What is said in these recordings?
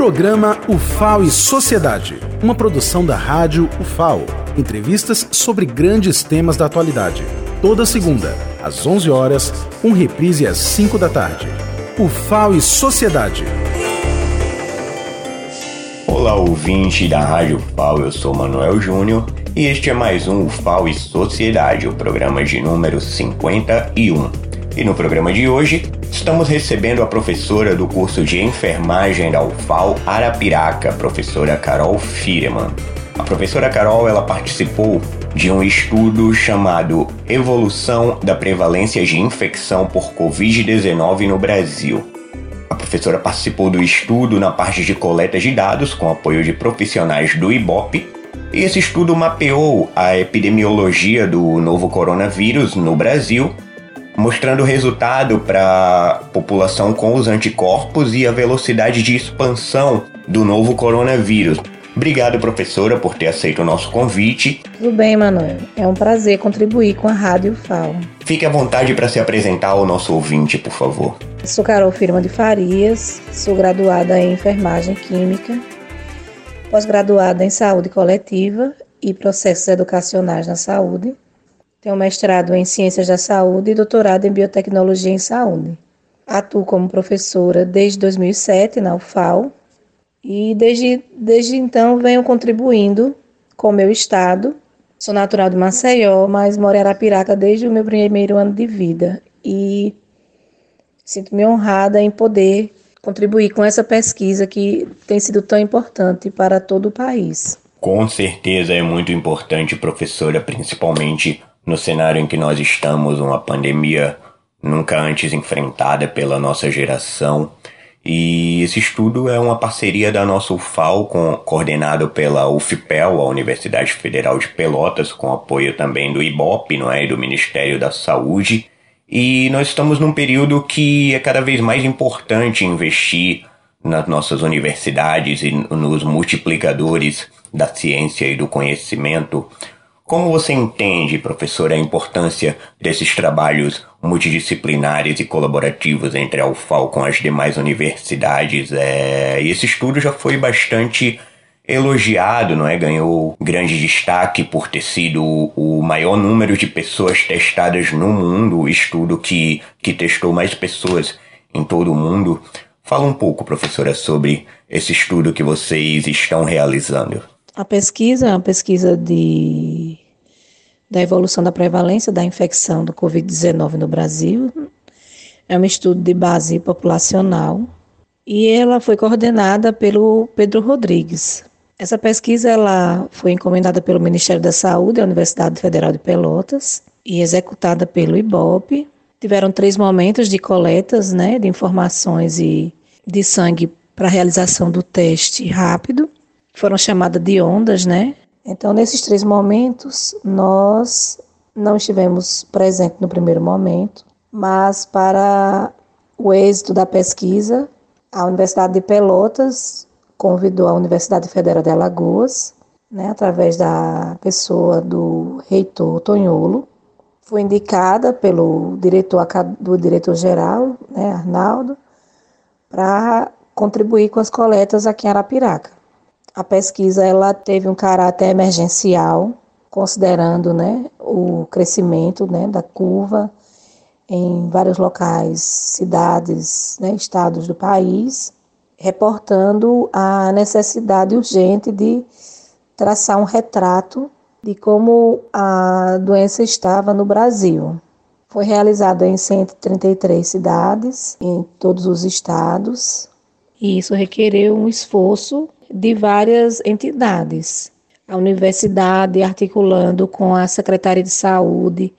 Programa UFAO e Sociedade, uma produção da rádio UFAO. Entrevistas sobre grandes temas da atualidade. Toda segunda, às 11 horas, um reprise às 5 da tarde. UFAO e Sociedade. Olá, ouvinte da Rádio UFAO, eu sou Manuel Júnior e este é mais um UFAO e Sociedade, o programa de número 51. E no programa de hoje, estamos recebendo a professora do curso de enfermagem da UFAL Arapiraca, professora Carol Fireman. A professora Carol ela participou de um estudo chamado Evolução da Prevalência de Infecção por Covid-19 no Brasil. A professora participou do estudo na parte de coleta de dados com apoio de profissionais do IBOP e esse estudo mapeou a epidemiologia do novo coronavírus no Brasil mostrando o resultado para a população com os anticorpos e a velocidade de expansão do novo coronavírus. Obrigado, professora, por ter aceito o nosso convite. Tudo bem, Manuel. É um prazer contribuir com a Rádio FAO. Fique à vontade para se apresentar ao nosso ouvinte, por favor. Sou Carol Firma de Farias, sou graduada em Enfermagem Química, pós-graduada em Saúde Coletiva e Processos Educacionais na Saúde tenho mestrado em Ciências da Saúde e doutorado em Biotecnologia em Saúde. Atuo como professora desde 2007 na UFAL e desde, desde então venho contribuindo com o meu estado. Sou natural de Maceió, mas moro em Arapiraca desde o meu primeiro ano de vida e sinto-me honrada em poder contribuir com essa pesquisa que tem sido tão importante para todo o país. Com certeza é muito importante, professora, principalmente no cenário em que nós estamos, uma pandemia nunca antes enfrentada pela nossa geração. E esse estudo é uma parceria da nossa UFAL, com, coordenado pela UFPEL, a Universidade Federal de Pelotas, com apoio também do IBOP, não é, e do Ministério da Saúde. E nós estamos num período que é cada vez mais importante investir nas nossas universidades e nos multiplicadores da ciência e do conhecimento, como você entende, professor, a importância desses trabalhos multidisciplinares e colaborativos entre a UFAL com as demais universidades? É, esse estudo já foi bastante elogiado, não é? Ganhou grande destaque por ter sido o maior número de pessoas testadas no mundo, o estudo que, que testou mais pessoas em todo o mundo. Fala um pouco, professora, sobre esse estudo que vocês estão realizando. A pesquisa é uma pesquisa de, da evolução da prevalência da infecção do Covid-19 no Brasil. É um estudo de base populacional e ela foi coordenada pelo Pedro Rodrigues. Essa pesquisa ela foi encomendada pelo Ministério da Saúde, a Universidade Federal de Pelotas, e executada pelo IBOP. Tiveram três momentos de coletas né, de informações e de sangue para a realização do teste rápido foram chamadas de ondas, né? Então, nesses três momentos, nós não estivemos presentes no primeiro momento, mas para o êxito da pesquisa, a Universidade de Pelotas convidou a Universidade Federal de Alagoas, né, através da pessoa do reitor Tonholo, foi indicada pelo diretor do diretor-geral, né, Arnaldo, para contribuir com as coletas aqui em Arapiraca. A pesquisa ela teve um caráter emergencial, considerando né, o crescimento né, da curva em vários locais, cidades, né, estados do país, reportando a necessidade urgente de traçar um retrato de como a doença estava no Brasil. Foi realizado em 133 cidades, em todos os estados, e isso requereu um esforço de várias entidades. A universidade articulando com a Secretaria de Saúde,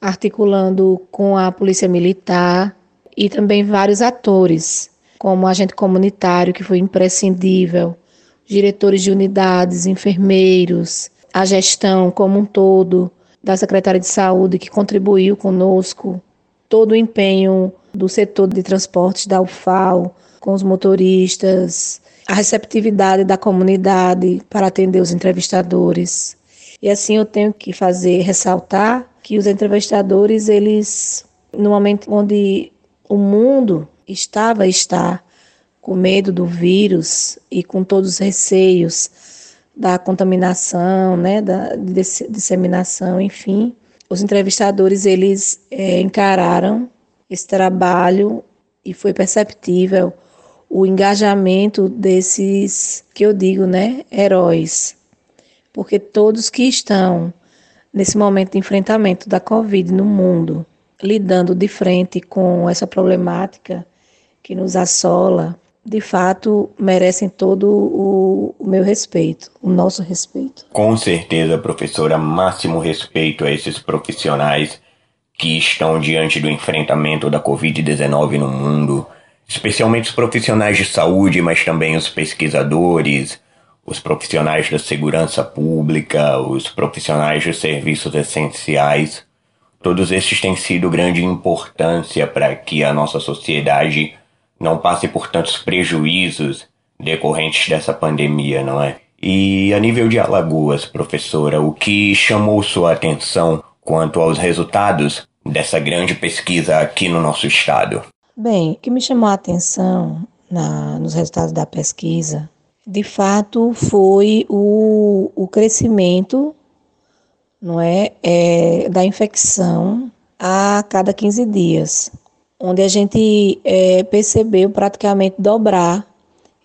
articulando com a Polícia Militar e também vários atores, como agente comunitário, que foi imprescindível, diretores de unidades, enfermeiros, a gestão como um todo da Secretaria de Saúde, que contribuiu conosco, todo o empenho do setor de transportes da UFAO, com os motoristas, a receptividade da comunidade para atender os entrevistadores. E assim eu tenho que fazer ressaltar que os entrevistadores, eles no momento onde o mundo estava está com medo do vírus e com todos os receios da contaminação, né, da disseminação, enfim, os entrevistadores eles é, encararam esse trabalho e foi perceptível o engajamento desses que eu digo, né, heróis, porque todos que estão nesse momento de enfrentamento da Covid no mundo, lidando de frente com essa problemática que nos assola, de fato merecem todo o, o, meu respeito, o nosso respeito. Com certeza, professora, máximo respeito a esses profissionais que estão diante do enfrentamento da Covid-19 no mundo, especialmente os profissionais de saúde, mas também os pesquisadores, os profissionais da segurança pública, os profissionais de serviços essenciais. Todos estes têm sido grande importância para que a nossa sociedade não passe por tantos prejuízos decorrentes dessa pandemia, não é? E a nível de Alagoas, professora, o que chamou sua atenção quanto aos resultados dessa grande pesquisa aqui no nosso estado? Bem, o que me chamou a atenção na, nos resultados da pesquisa, de fato, foi o, o crescimento não é, é, da infecção a cada 15 dias onde a gente é, percebeu praticamente dobrar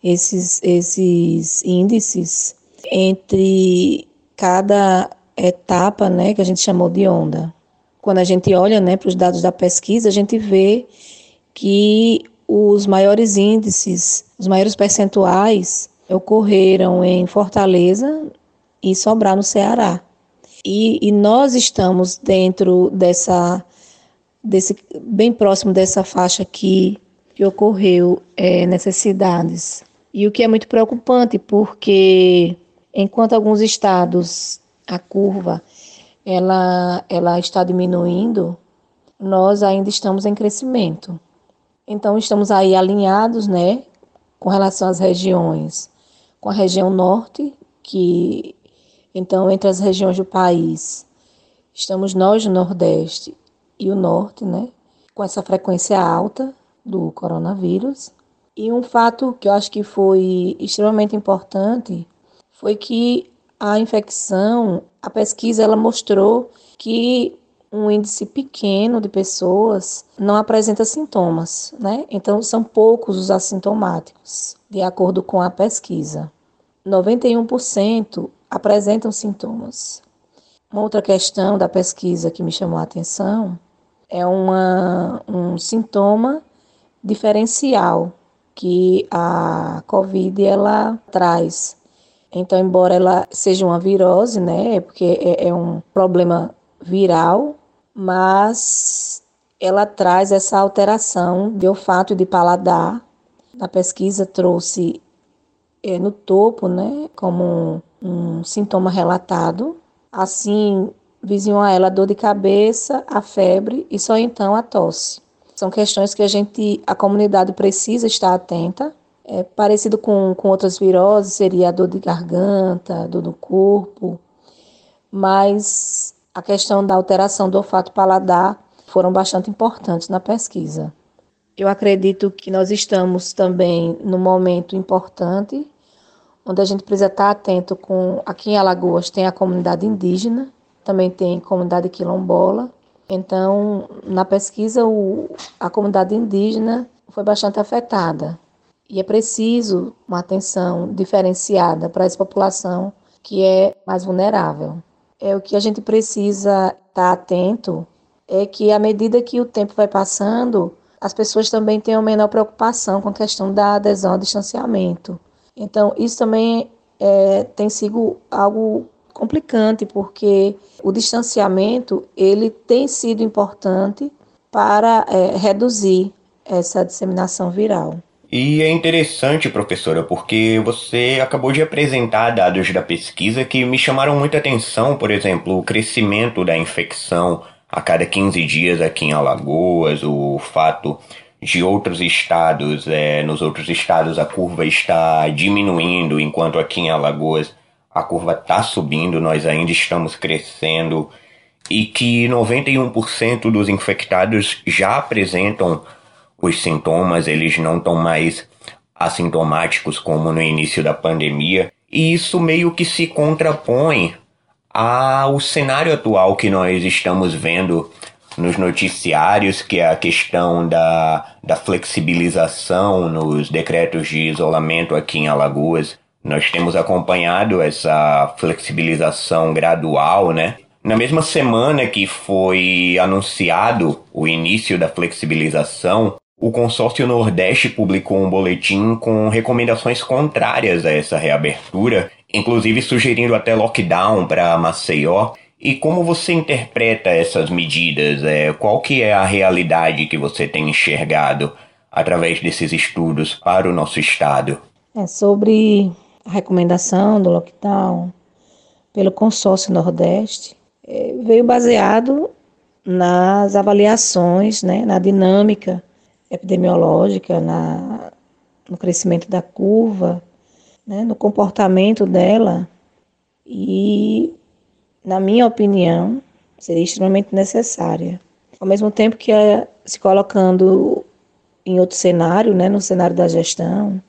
esses, esses índices entre cada etapa, né, que a gente chamou de onda. Quando a gente olha, né, para os dados da pesquisa, a gente vê que os maiores índices, os maiores percentuais ocorreram em Fortaleza e Sobral no Ceará. E, e nós estamos dentro dessa desse, bem próximo dessa faixa aqui que ocorreu é, necessidades. E o que é muito preocupante, porque enquanto alguns estados a curva ela, ela está diminuindo, nós ainda estamos em crescimento. Então estamos aí alinhados, né, com relação às regiões, com a região norte, que então entre as regiões do país estamos nós no Nordeste e o norte, né? Com essa frequência alta do coronavírus. E um fato que eu acho que foi extremamente importante foi que a infecção, a pesquisa ela mostrou que um índice pequeno de pessoas não apresenta sintomas, né? Então são poucos os assintomáticos, de acordo com a pesquisa. 91% apresentam sintomas. Uma outra questão da pesquisa que me chamou a atenção é uma, um sintoma diferencial que a COVID ela traz. Então, embora ela seja uma virose, né, porque é, é um problema viral, mas ela traz essa alteração de olfato e de paladar. A pesquisa trouxe é, no topo, né, como um, um sintoma relatado. Assim, vizinham a ela a dor de cabeça, a febre e só então a tosse. São questões que a gente, a comunidade precisa estar atenta. É, parecido com, com outras viroses, seria a dor de garganta, dor do corpo, mas a questão da alteração do olfato paladar foram bastante importantes na pesquisa. Eu acredito que nós estamos também num momento importante, onde a gente precisa estar atento com. Aqui em Alagoas tem a comunidade indígena, também tem comunidade quilombola. Então, na pesquisa, o, a comunidade indígena foi bastante afetada. E é preciso uma atenção diferenciada para essa população que é mais vulnerável. É o que a gente precisa estar atento é que à medida que o tempo vai passando, as pessoas também tenham menor preocupação com a questão da adesão ao distanciamento. Então, isso também é, tem sido algo complicante, porque o distanciamento ele tem sido importante para é, reduzir essa disseminação viral. E é interessante, professora, porque você acabou de apresentar dados da pesquisa que me chamaram muita atenção, por exemplo, o crescimento da infecção a cada 15 dias aqui em Alagoas, o fato de outros estados, é, nos outros estados a curva está diminuindo, enquanto aqui em Alagoas a curva está subindo, nós ainda estamos crescendo e que 91% dos infectados já apresentam os sintomas, eles não estão mais assintomáticos como no início da pandemia, e isso meio que se contrapõe ao cenário atual que nós estamos vendo nos noticiários, que é a questão da, da flexibilização nos decretos de isolamento aqui em Alagoas. Nós temos acompanhado essa flexibilização gradual, né? Na mesma semana que foi anunciado o início da flexibilização, o consórcio Nordeste publicou um boletim com recomendações contrárias a essa reabertura, inclusive sugerindo até lockdown para Maceió. E como você interpreta essas medidas? É, qual que é a realidade que você tem enxergado através desses estudos para o nosso estado? É sobre a recomendação do lockdown pelo consórcio Nordeste, é, veio baseado nas avaliações, né, na dinâmica epidemiológica, na, no crescimento da curva, né, no comportamento dela e, na minha opinião, seria extremamente necessária. Ao mesmo tempo que é se colocando em outro cenário, né, no cenário da gestão,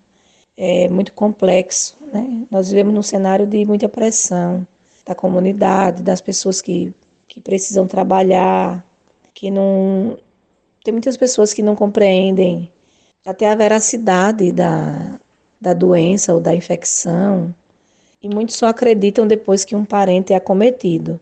é muito complexo. Né? Nós vivemos num cenário de muita pressão da comunidade, das pessoas que, que precisam trabalhar, que não, tem muitas pessoas que não compreendem até a veracidade da, da doença ou da infecção, e muitos só acreditam depois que um parente é acometido.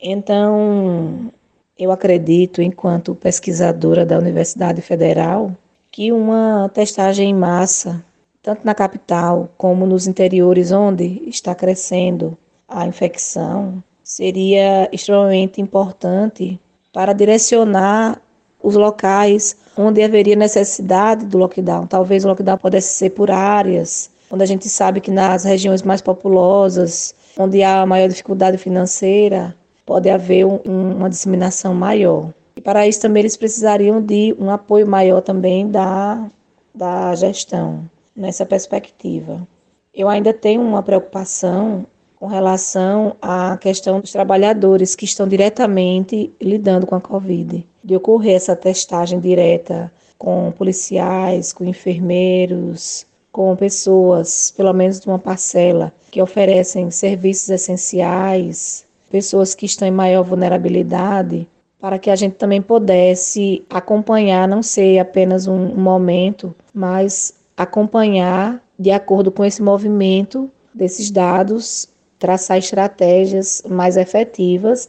Então, eu acredito, enquanto pesquisadora da Universidade Federal, que uma testagem em massa, tanto na capital como nos interiores onde está crescendo a infecção, seria extremamente importante para direcionar os locais onde haveria necessidade do lockdown. Talvez o lockdown pudesse ser por áreas, onde a gente sabe que nas regiões mais populosas, onde há maior dificuldade financeira, pode haver um, uma disseminação maior. E para isso também eles precisariam de um apoio maior também da, da gestão, nessa perspectiva. Eu ainda tenho uma preocupação com relação à questão dos trabalhadores que estão diretamente lidando com a Covid, de ocorrer essa testagem direta com policiais, com enfermeiros, com pessoas, pelo menos de uma parcela, que oferecem serviços essenciais, pessoas que estão em maior vulnerabilidade, para que a gente também pudesse acompanhar, não ser apenas um momento, mas acompanhar de acordo com esse movimento desses dados traçar estratégias mais efetivas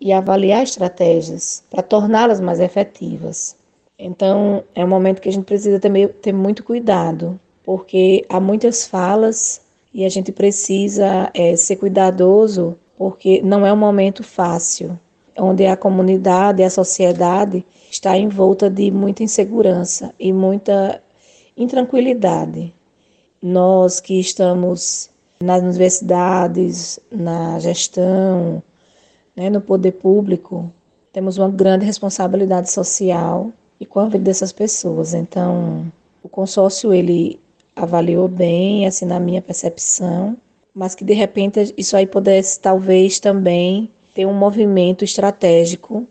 e avaliar estratégias para torná-las mais efetivas. Então, é um momento que a gente precisa também ter muito cuidado, porque há muitas falas e a gente precisa é, ser cuidadoso, porque não é um momento fácil, onde a comunidade, a sociedade está envolta de muita insegurança e muita intranquilidade. Nós que estamos nas universidades, na gestão, né, no poder público, temos uma grande responsabilidade social e com a vida dessas pessoas. Então, o consórcio ele avaliou bem, assim na minha percepção, mas que de repente isso aí pudesse talvez também ter um movimento estratégico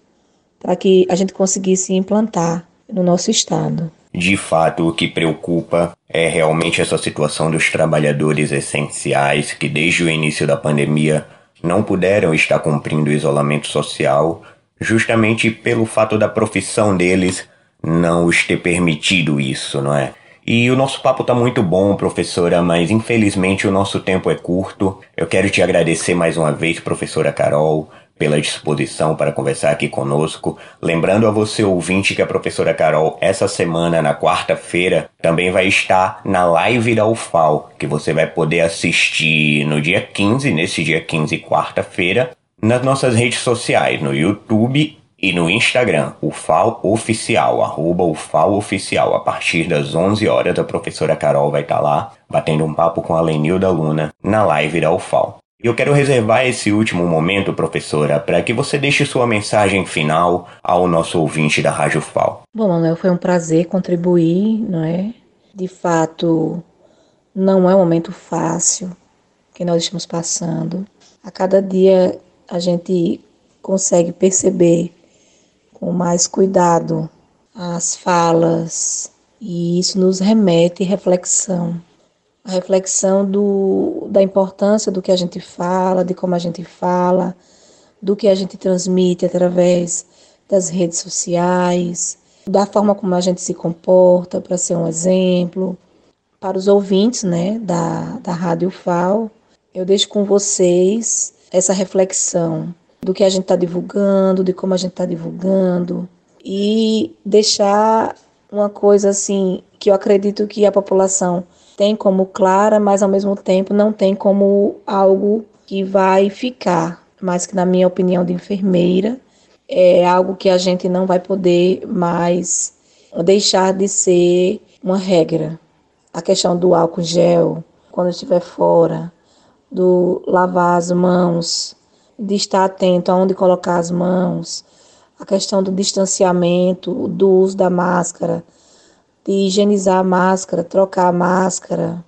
para que a gente conseguisse implantar no nosso estado. De fato, o que preocupa é realmente essa situação dos trabalhadores essenciais que, desde o início da pandemia, não puderam estar cumprindo o isolamento social, justamente pelo fato da profissão deles não os ter permitido isso, não é? E o nosso papo tá muito bom, professora, mas infelizmente o nosso tempo é curto. Eu quero te agradecer mais uma vez, professora Carol pela disposição para conversar aqui conosco. Lembrando a você, ouvinte, que a professora Carol, essa semana, na quarta-feira, também vai estar na live da UFAL, que você vai poder assistir no dia 15, nesse dia 15, quarta-feira, nas nossas redes sociais, no YouTube e no Instagram, UFAL Oficial, arroba UFAL Oficial. A partir das 11 horas, a professora Carol vai estar lá, batendo um papo com a Lenilda Luna, na live da UFAL. Eu quero reservar esse último momento, professora, para que você deixe sua mensagem final ao nosso ouvinte da Rádio FAO. Bom, Manuel, foi um prazer contribuir, não é? De fato, não é um momento fácil que nós estamos passando. A cada dia a gente consegue perceber com mais cuidado as falas E isso nos remete reflexão. A reflexão do, da importância do que a gente fala, de como a gente fala, do que a gente transmite através das redes sociais, da forma como a gente se comporta para ser um exemplo. Para os ouvintes né, da, da Rádio FAO, eu deixo com vocês essa reflexão do que a gente está divulgando, de como a gente está divulgando, e deixar uma coisa assim que eu acredito que a população tem como clara, mas ao mesmo tempo não tem como algo que vai ficar, mas que na minha opinião de enfermeira é algo que a gente não vai poder mais deixar de ser uma regra. A questão do álcool gel, quando estiver fora, do lavar as mãos, de estar atento aonde colocar as mãos, a questão do distanciamento, do uso da máscara, de higienizar a máscara, trocar a máscara,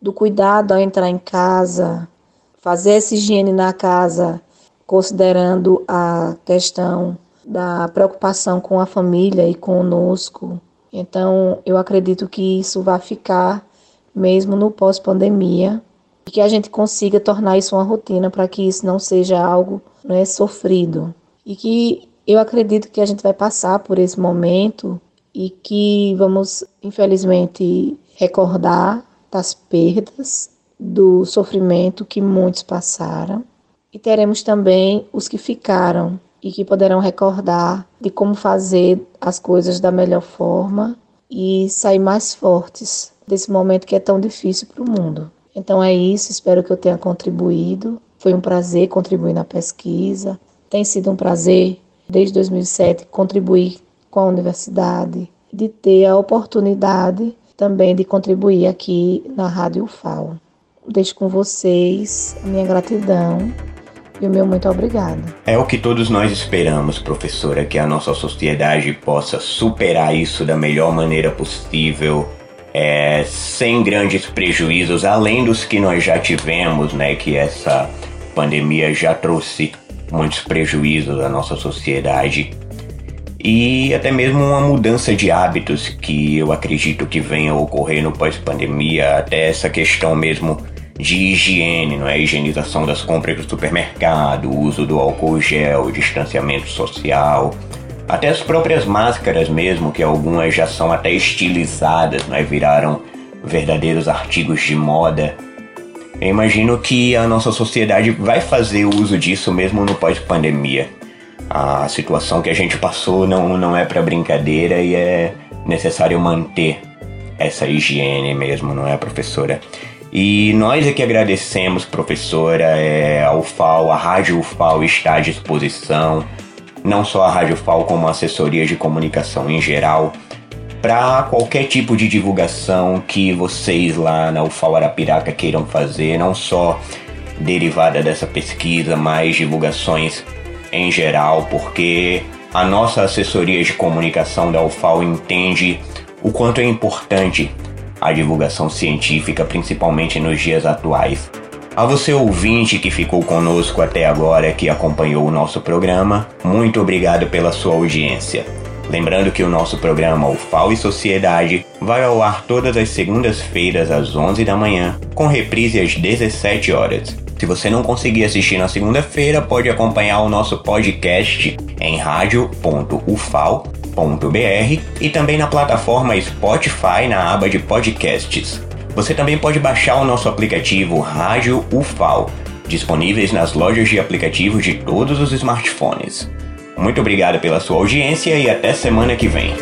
do cuidado ao entrar em casa, fazer essa higiene na casa, considerando a questão da preocupação com a família e conosco. Então, eu acredito que isso vai ficar mesmo no pós-pandemia e que a gente consiga tornar isso uma rotina para que isso não seja algo não é sofrido e que eu acredito que a gente vai passar por esse momento e que vamos, infelizmente, recordar das perdas, do sofrimento que muitos passaram. E teremos também os que ficaram e que poderão recordar de como fazer as coisas da melhor forma e sair mais fortes desse momento que é tão difícil para o mundo. Então é isso, espero que eu tenha contribuído. Foi um prazer contribuir na pesquisa. Tem sido um prazer, desde 2007, contribuir com a universidade, de ter a oportunidade também de contribuir aqui na Rádio UFAO. Deixo com vocês a minha gratidão e o meu muito obrigado. É o que todos nós esperamos, professora, que a nossa sociedade possa superar isso da melhor maneira possível, é, sem grandes prejuízos, além dos que nós já tivemos, né? Que essa pandemia já trouxe muitos prejuízos à nossa sociedade e até mesmo uma mudança de hábitos que eu acredito que venha a ocorrer no pós-pandemia, até essa questão mesmo de higiene, não é? higienização das compras do supermercado, uso do álcool gel, distanciamento social, até as próprias máscaras mesmo, que algumas já são até estilizadas, não é? viraram verdadeiros artigos de moda. Eu imagino que a nossa sociedade vai fazer uso disso mesmo no pós-pandemia a situação que a gente passou não, não é para brincadeira e é necessário manter essa higiene mesmo, não é, professora? E nós é que agradecemos, professora, é, a UFAL, a Rádio UFAL está à disposição, não só a Rádio UFAL, como a assessoria de comunicação em geral, para qualquer tipo de divulgação que vocês lá na UFAL Arapiraca queiram fazer, não só derivada dessa pesquisa, mas divulgações em geral, porque a nossa assessoria de comunicação da UFAO entende o quanto é importante a divulgação científica, principalmente nos dias atuais. A você ouvinte que ficou conosco até agora, que acompanhou o nosso programa, muito obrigado pela sua audiência. Lembrando que o nosso programa UFAO e Sociedade vai ao ar todas as segundas-feiras às 11 da manhã, com reprise às 17 horas. Se você não conseguir assistir na segunda-feira, pode acompanhar o nosso podcast em radio.ufal.br e também na plataforma Spotify na aba de podcasts. Você também pode baixar o nosso aplicativo Rádio UFAL, disponíveis nas lojas de aplicativos de todos os smartphones. Muito obrigado pela sua audiência e até semana que vem.